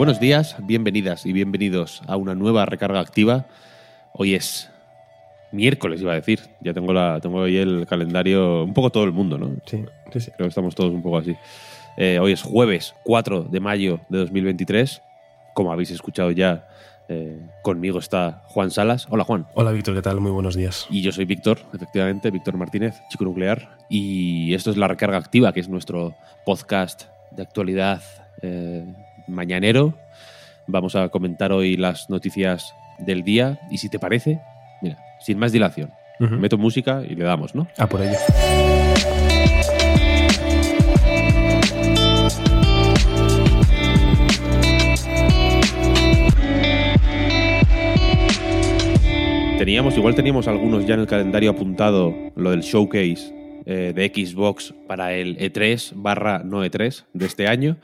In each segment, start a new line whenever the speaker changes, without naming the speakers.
Buenos días, bienvenidas y bienvenidos a una nueva recarga activa. Hoy es miércoles, iba a decir. Ya tengo, la, tengo ahí el calendario, un poco todo el mundo, ¿no?
Sí, sí, sí.
Creo que estamos todos un poco así. Eh, hoy es jueves 4 de mayo de 2023. Como habéis escuchado ya, eh, conmigo está Juan Salas. Hola Juan.
Hola Víctor, ¿qué tal? Muy buenos días.
Y yo soy Víctor, efectivamente, Víctor Martínez, chico nuclear. Y esto es La Recarga Activa, que es nuestro podcast de actualidad eh, mañanero. Vamos a comentar hoy las noticias del día. Y si te parece, mira, sin más dilación, meto música y le damos, ¿no?
A por ello.
Teníamos, igual teníamos algunos ya en el calendario apuntado lo del showcase eh, de Xbox para el E3 barra no E3 de este año,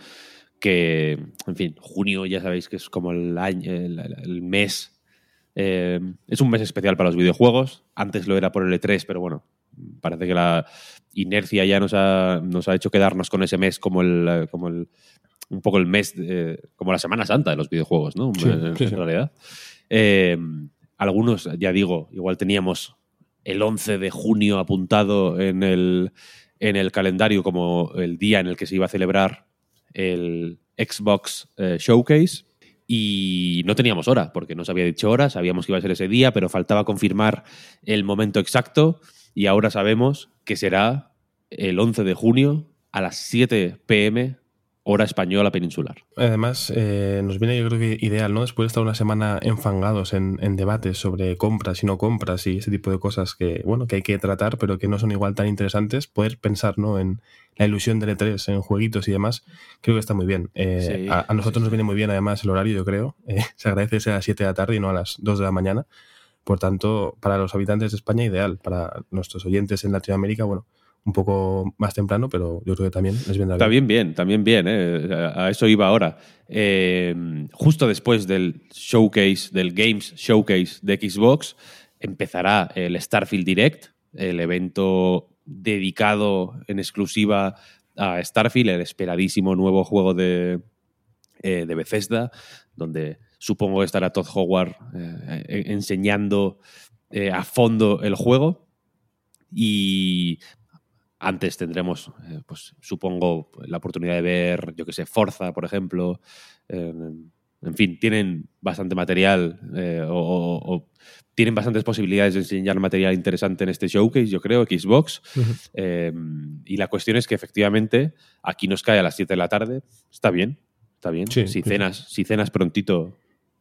que, en fin, junio ya sabéis que es como el, año, el, el mes, eh, es un mes especial para los videojuegos, antes lo era por el E3, pero bueno, parece que la inercia ya nos ha, nos ha hecho quedarnos con ese mes como el, eh, como el un poco el mes, de- como la Semana Santa de los videojuegos, ¿no?
Sí,
en,
sí,
en
sí.
realidad. Eh, algunos, ya digo, igual teníamos el 11 de junio apuntado en el, en el calendario como el día en el que se iba a celebrar el Xbox eh, Showcase y no teníamos hora, porque no se había dicho hora, sabíamos que iba a ser ese día, pero faltaba confirmar el momento exacto y ahora sabemos que será el 11 de junio a las 7 pm hora española peninsular.
Además, eh, nos viene yo creo que ideal, ¿no? Después de estar una semana enfangados en, en debates sobre compras y no compras y ese tipo de cosas que, bueno, que hay que tratar, pero que no son igual tan interesantes, poder pensar, ¿no? En la ilusión del E3, en jueguitos y demás, creo que está muy bien. Eh,
Sí,
a, a nosotros
sí,
nos viene muy bien además el horario, yo creo. Eh, se agradece ser a las 7 de la tarde y no a las 2 de la mañana. Por tanto, para los habitantes de España, ideal. Para nuestros oyentes en Latinoamérica, bueno, un poco más temprano, pero yo creo que también les vendrá bien.
También bien, también bien. ¿eh? A eso iba ahora. Eh, justo después del showcase, del Games Showcase de Xbox, empezará el Starfield Direct, el evento dedicado en exclusiva a Starfield, el esperadísimo nuevo juego de, eh, de Bethesda, donde supongo que estará Todd Howard eh, enseñando a fondo el juego. Y antes tendremos, eh, pues supongo, la oportunidad de ver, yo que sé, Forza, por ejemplo. Eh, en fin, tienen bastante material eh, o, o- o tienen bastantes posibilidades de enseñar material interesante en este showcase, yo creo, Xbox. Eh, y la cuestión es que efectivamente aquí nos cae a las 7 de la tarde. Está bien, está bien.
Sí,
si,
sí.
cenas, si cenas prontito,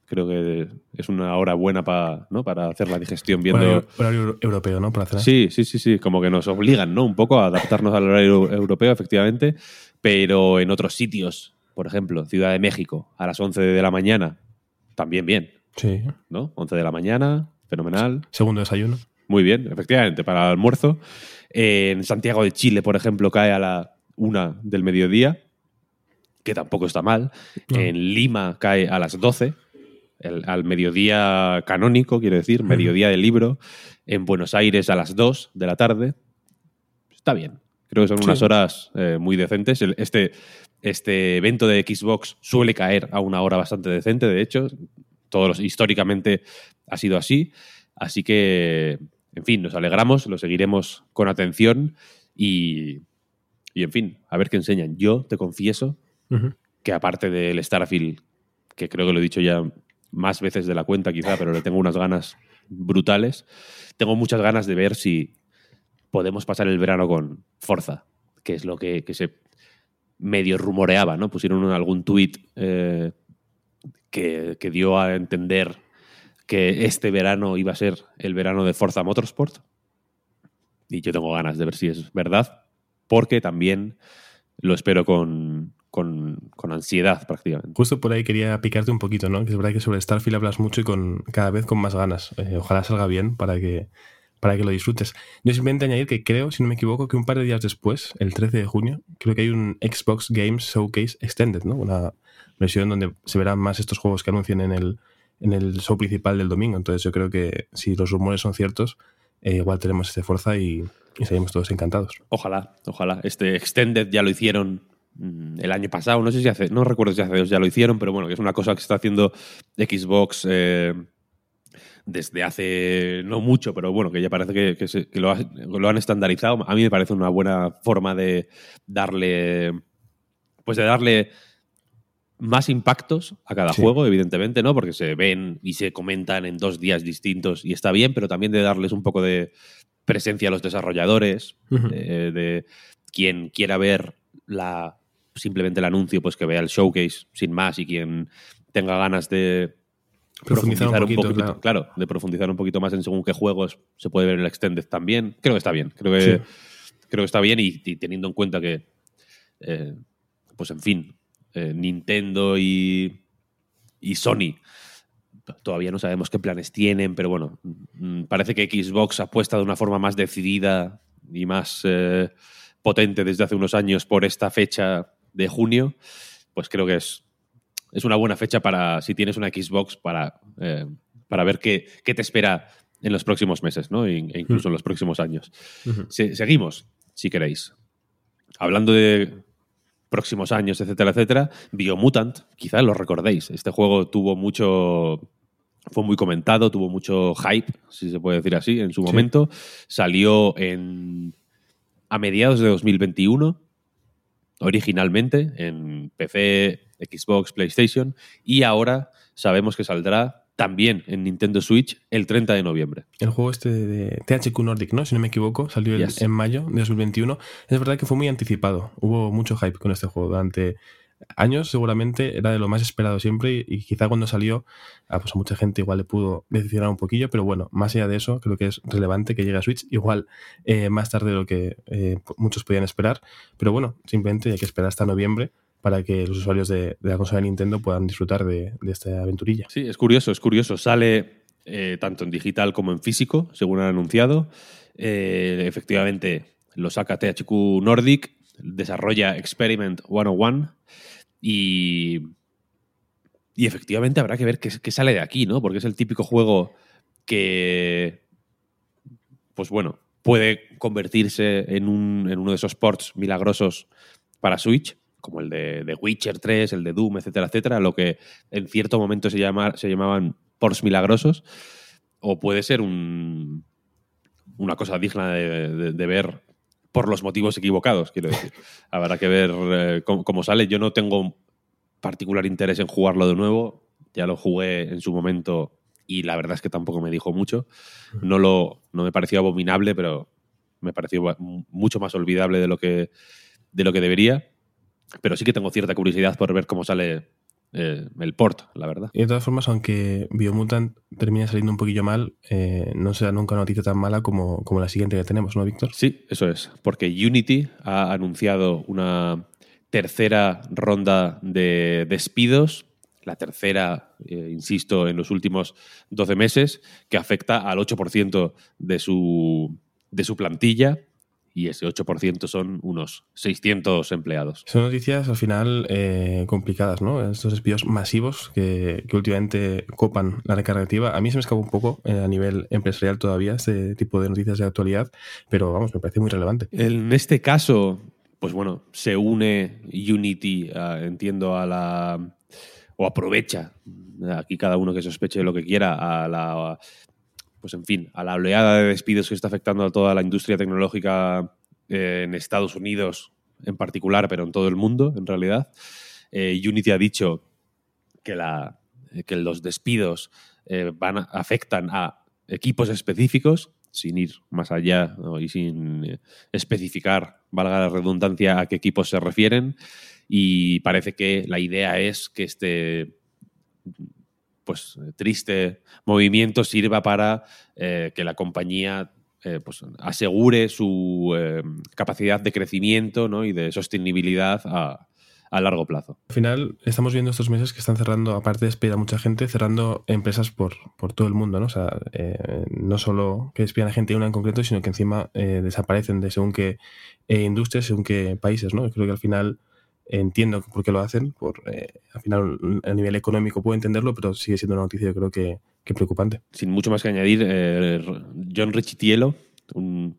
creo que es una hora buena pa- ¿no? para hacer la digestión viendo...
Horario, europeo, ¿no? Para.
Sí, sí, sí, sí, como que nos obligan, ¿no? Un poco a adaptarnos al horario europeo, efectivamente, pero en otros sitios, por ejemplo, Ciudad de México, a las 11 de la mañana, también bien,
Sí.
¿no? 11 de la mañana, fenomenal,
Segundo desayuno.
muy bien, efectivamente, para el almuerzo. Eh, en Santiago de Chile, por ejemplo, cae a la una del mediodía, que tampoco está mal.
No.
En Lima cae a las 12, el- al mediodía canónico, quiero decir, mediodía del libro. En Buenos Aires a las 2 de la tarde. Está bien. Creo que son
Sí.
unas horas eh, muy decentes. El- Este, este evento de Xbox suele caer a una hora bastante decente, de hecho. Todos los- históricamente ha sido así. Así que, en fin, nos alegramos, lo seguiremos con atención y, y en fin, a ver qué enseñan. Yo te confieso que aparte del Starfield, que creo que lo he dicho ya más veces de la cuenta quizá, pero le tengo unas ganas brutales, tengo muchas ganas de ver si podemos pasar el verano con Forza, que es lo que, que se medio rumoreaba, ¿no? Pusieron algún tuit eh, que, que dio a entender que este verano iba a ser el verano de Forza Motorsport. Y yo tengo ganas de ver si es verdad. porque también lo espero con, con, ansiedad prácticamente.
Justo por ahí quería picarte un poquito, ¿no? Que es verdad que sobre Starfield hablas mucho y con cada vez con más ganas. Eh, ojalá salga bien para que, para que lo disfrutes. Yo simplemente añadir que creo, si no me equivoco, que un par de días después, el 13 de junio, creo que hay un Xbox Games Showcase Extended, ¿no? Una versión donde se verán más estos juegos que anuncian en el, en el show principal del domingo. Entonces yo creo que si los rumores son ciertos, eh, igual tenemos este fuerza y, y seguimos todos encantados.
Ojalá, ojalá. Este Extended ya lo hicieron el año pasado, no sé si hace, no recuerdo si hace dos ya lo hicieron, pero bueno, que es una cosa que está haciendo Xbox eh, desde hace no mucho, pero bueno, que ya parece que, lo, lo, han estandarizado. A mí me parece una buena forma de darle, pues de darle más impactos a cada juego, evidentemente, ¿no? Porque se ven y se comentan en dos días distintos y está bien, pero también de darles un poco de presencia a los desarrolladores, de, quien quiera ver la simplemente el anuncio, pues que vea el showcase sin más y quien tenga ganas de profundizar, un, poquito, claro. de profundizar un poquito más en según qué juegos se puede ver en el extended también. Creo que está bien, creo que creo que está bien y, teniendo en cuenta que eh, pues en fin, eh, Nintendo y, y Sony. Todavía no sabemos qué planes tienen, pero bueno, mm, parece que Xbox apuesta de una forma más decidida y más eh, potente desde hace unos años por esta fecha de junio. Pues creo que es, es una buena fecha para, si tienes una Xbox, para, eh, para ver qué, qué, te espera en los próximos meses, ¿no? E, incluso en los próximos años. seguimos, si queréis. Hablando de próximos años, etcétera, etcétera. Biomutant, quizás lo recordéis. Este juego tuvo mucho. Fue muy comentado, tuvo mucho hype, si se puede decir así, en su momento. Salió en. a mediados de 2021, originalmente, en PC, Xbox, PlayStation, y ahora sabemos que saldrá también en Nintendo Switch el 30 de noviembre.
El juego este de THQ Nordic, ¿no? Si no me equivoco, salió en mayo de 2021. Es verdad que fue muy anticipado. Hubo mucho hype con este juego. Durante años seguramente era de lo más esperado siempre y, quizá cuando salió a, pues a mucha gente igual le pudo decepcionar un poquillo, pero bueno, más allá de eso creo que es relevante que llegue a Switch igual eh, más tarde de lo que eh, muchos podían esperar, pero bueno, simplemente hay que esperar hasta noviembre para que los usuarios de, la consola de Nintendo puedan disfrutar de, esta aventurilla.
Sí, es curioso, es curioso. Sale eh, tanto en digital como en físico, según han anunciado. Efectivamente, lo saca THQ Nordic, desarrolla Experiment 101 y, y efectivamente habrá que ver qué, sale de aquí, ¿no? Porque es el típico juego que, pues bueno, puede convertirse en, un, en uno de esos ports milagrosos para Switch como el de, Witcher 3, el de Doom, etcétera, etcétera, lo que en cierto momento se, se llamaban ports milagrosos, o puede ser un, una cosa digna de, ver por los motivos equivocados, quiero decir. Habrá que ver eh, cómo, sale. Yo no tengo particular interés en jugarlo de nuevo. Ya lo jugué en su momento y la verdad es que tampoco me dijo mucho. No, lo, no me pareció abominable, pero me pareció mucho más olvidable de lo que, de lo que debería pero sí que tengo cierta curiosidad por ver cómo sale eh, el port, la verdad.
Y de todas formas, aunque Biomutant termine saliendo un poquillo mal, eh, no será nunca una noticia tan mala como, como la siguiente que tenemos, ¿no, Víctor?
Sí, eso es, porque Unity ha anunciado una tercera ronda de despidos, la tercera, eh, insisto, en los últimos 12 meses, que afecta al 8% de su, de su plantilla y ese 8% son unos 600 empleados.
Son noticias al final eh, complicadas, ¿no? Estos despidos masivos que, últimamente copan la recarga activa. A mí se me escapa un poco eh, a nivel empresarial todavía este tipo de noticias de actualidad, pero vamos, me parece muy relevante.
En este caso, pues bueno, se une Unity, entiendo, a la... o aprovecha, aquí cada uno que sospeche lo que quiera, a la pues en fin, a la oleada de despidos que está afectando a toda la industria tecnológica eh, en Estados Unidos en particular, pero en todo el mundo, en realidad. Eh, Unity ha dicho que, la, que los despidos eh, van afectan a equipos específicos, sin ir más allá y sin especificar, valga la redundancia, a qué equipos se refieren. Y parece que la idea es que este pues triste movimiento sirva para eh, que la compañía eh, pues, asegure su eh, capacidad de crecimiento ¿no? y de sostenibilidad a, a largo plazo.
Al final, estamos viendo estos meses que están cerrando, aparte de despedir a mucha gente, cerrando empresas por, por todo el mundo, ¿no? O sea, eh, no solo que despidan a gente una en concreto, sino que encima desaparecen de según qué industrias, según qué países, ¿no? Creo que al final entiendo por qué lo hacen, por al final a nivel económico puedo entenderlo, pero sigue siendo una noticia yo creo que, Qué preocupante.
Sin mucho más que añadir, eh, John Richitielo, un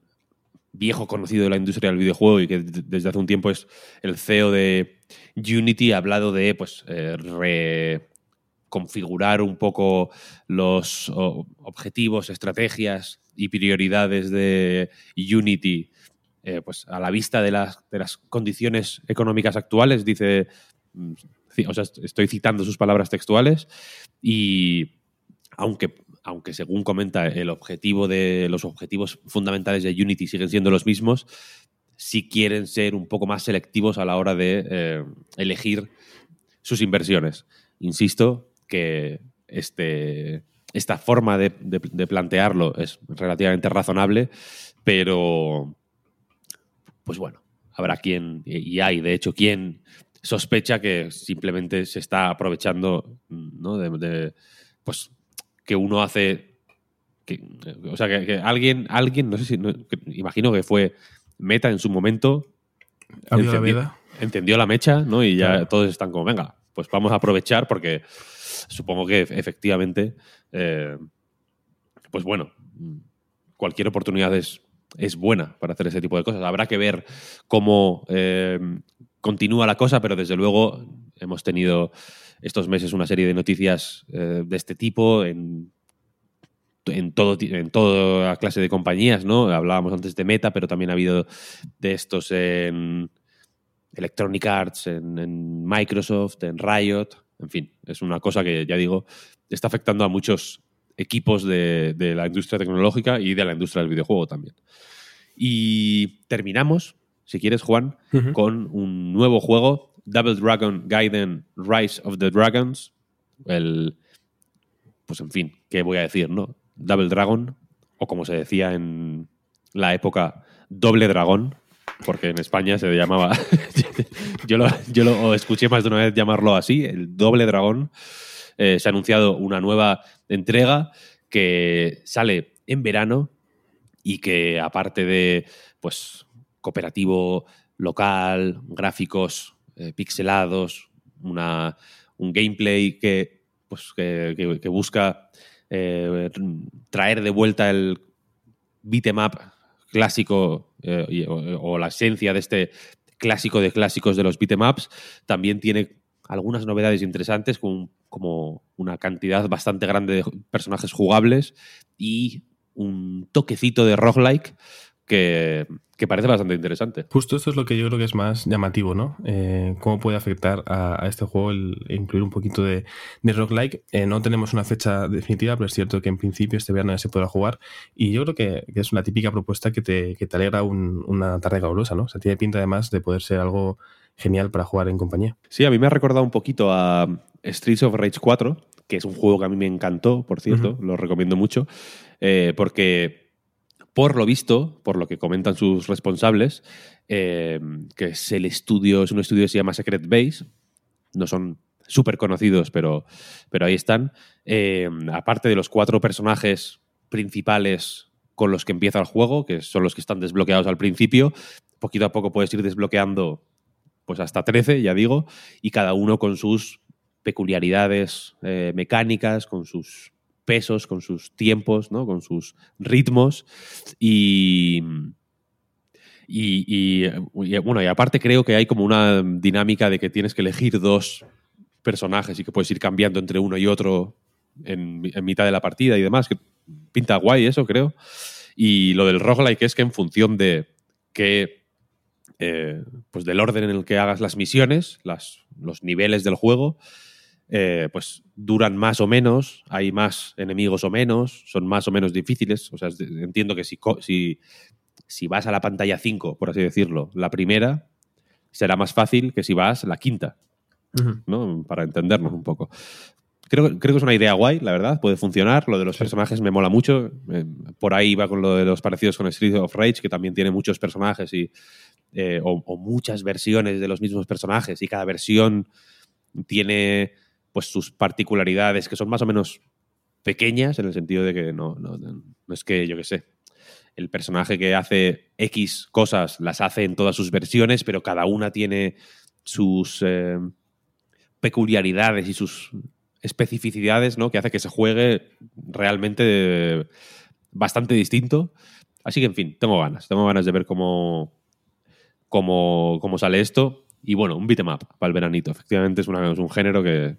viejo conocido de la industria del videojuego y que desde hace un tiempo es el CEO de Unity, ha hablado de pues, eh, reconfigurar un poco los objetivos, estrategias y prioridades de Unity eh, pues, a la vista de las, de las condiciones económicas actuales. Dice, mm, o sea, estoy citando sus palabras textuales y aunque, aunque según comenta el objetivo de los objetivos fundamentales de Unity siguen siendo los mismos, si quieren ser un poco más selectivos a la hora de eh, elegir sus inversiones. Insisto que este, esta forma de, plantearlo es relativamente razonable, pero pues bueno, habrá quien, y hay de hecho quien sospecha que simplemente se está aprovechando ¿no? de, pues que uno hace. Que, o sea, que, alguien, alguien, no sé si. imagino que fue Meta en su momento.
Encendió,
entendió la mecha, ¿no? Y ya todos están como, venga, pues vamos a aprovechar porque supongo que efectivamente. Eh, pues bueno, cualquier oportunidad es, es buena para hacer ese tipo de cosas. Habrá que ver cómo eh, continúa la cosa, pero desde luego hemos tenido estos meses una serie de noticias eh, de este tipo en, en, todo, en toda clase de compañías, ¿no? Hablábamos antes de Meta, pero también ha habido de estos en Electronic Arts, en, Microsoft, en Riot, en fin, es una cosa que, ya digo, está afectando a muchos equipos de, la industria tecnológica y de la industria del videojuego también. Y terminamos, si quieres, Juan, con un nuevo juego Double Dragon Gaiden Rise of the Dragons. El. Pues en fin, ¿qué voy a decir, no? Double Dragon, o como se decía en la época, Doble Dragón, porque en España se llamaba. yo, lo, yo lo escuché más de una vez llamarlo así, el Doble Dragón. Eh, se ha anunciado una nueva entrega que sale en verano y que aparte de pues cooperativo local, gráficos eh, pixelados, una, un gameplay que, pues, que, busca eh, traer de vuelta el beat'em up clásico eh, o, la esencia de este clásico de clásicos de los beat'em ups, también tiene algunas novedades interesantes con, como una cantidad bastante grande de personajes jugables y un toquecito de roguelike que, parece bastante interesante.
Justo esto es lo que yo creo que es más llamativo, ¿no? Eh, ¿Cómo puede afectar a, este juego incluir un poquito de, de roguelike? Eh, no tenemos una fecha definitiva, pero es cierto que en principio este verano ya se podrá jugar. Y yo creo que, es una típica propuesta que te, que te alegra una tarde calurosa, ¿no? O tiene pinta además de poder ser algo genial para jugar en compañía.
Sí, a mí me ha recordado un poquito a Streets of Rage 4, que es un juego que a mí me encantó, por cierto, lo recomiendo mucho, eh, porque por lo visto, por lo que comentan sus responsables, eh, que es el estudio, es un estudio que se llama Secret Base, no son súper conocidos, pero, pero ahí están. Eh, aparte de los cuatro personajes principales con los que empieza el juego, que son los que están desbloqueados al principio, poquito a poco puedes ir desbloqueando pues hasta 13, ya digo, y cada uno con sus peculiaridades eh, mecánicas, con sus pesos, con sus tiempos, ¿no? con sus ritmos. Y, y, bueno, y aparte creo que hay como una dinámica de que tienes que elegir dos personajes y que puedes ir cambiando entre uno y otro en, mitad de la partida y demás, que pinta guay eso, creo. Y lo del roguelike es que en función de que eh, pues del orden en el que hagas las misiones, las, los niveles del juego, eh, pues duran más o menos, hay más enemigos o menos, son más o menos difíciles. O sea, entiendo que si, si, si vas a la pantalla 5, por así decirlo, la primera, será más fácil que si vas la quinta, ¿no? Para entendernos un poco. creo, creo que es una idea guay, la verdad, puede funcionar. Lo de los personajes me mola mucho. Eh, por ahí va con lo de los parecidos con Street of Rage, que también tiene muchos personajes y, eh, o, muchas versiones de los mismos personajes y cada versión tiene pues sus particularidades que son más o menos pequeñas en el sentido de que no, no, no es que, yo qué sé, el personaje que hace X cosas las hace en todas sus versiones, pero cada una tiene sus eh, peculiaridades y sus especificidades, ¿no? Que hace que se juegue realmente bastante distinto. Así que, en fin, tengo ganas. Tengo ganas de ver cómo, cómo, cómo sale esto. Y bueno, un beat'em up para el veranito. Efectivamente, es, una- es un género que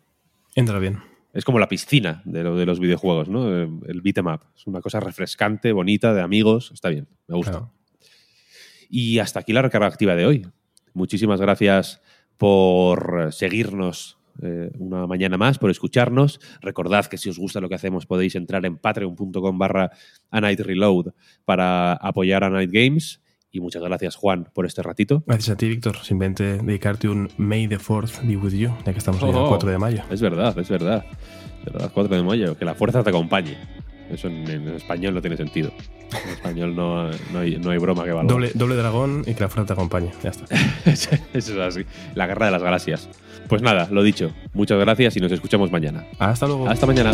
Entra bien.
es como la piscina de, lo, de los videojuegos, ¿no? El beat'em up. Es una cosa refrescante, bonita, de amigos. Está bien, me gusta.
Claro.
Y hasta aquí la recarga activa de hoy. Muchísimas gracias por seguirnos eh, una mañana más, por escucharnos. Recordad que si os gusta lo que hacemos podéis entrar en patreon.com barra a Night Reload para apoyar a Night Games. Y muchas gracias, Juan, por este ratito.
Gracias a ti, Víctor. Simplemente dedicarte un May the 4th be with you, ya que estamos
Oh.
el 4 de mayo.
Es verdad, es verdad. Es verdad, 4 de mayo. Que la fuerza te acompañe. Eso en, en español no tiene sentido. En español no, no hay, no hay broma que valga.
Doble, doble dragón y que la fuerza te acompañe. Ya está.
Eso es así. La guerra de las galaxias. Pues nada, lo dicho. Muchas gracias y nos escuchamos mañana.
Hasta luego.
Hasta mañana.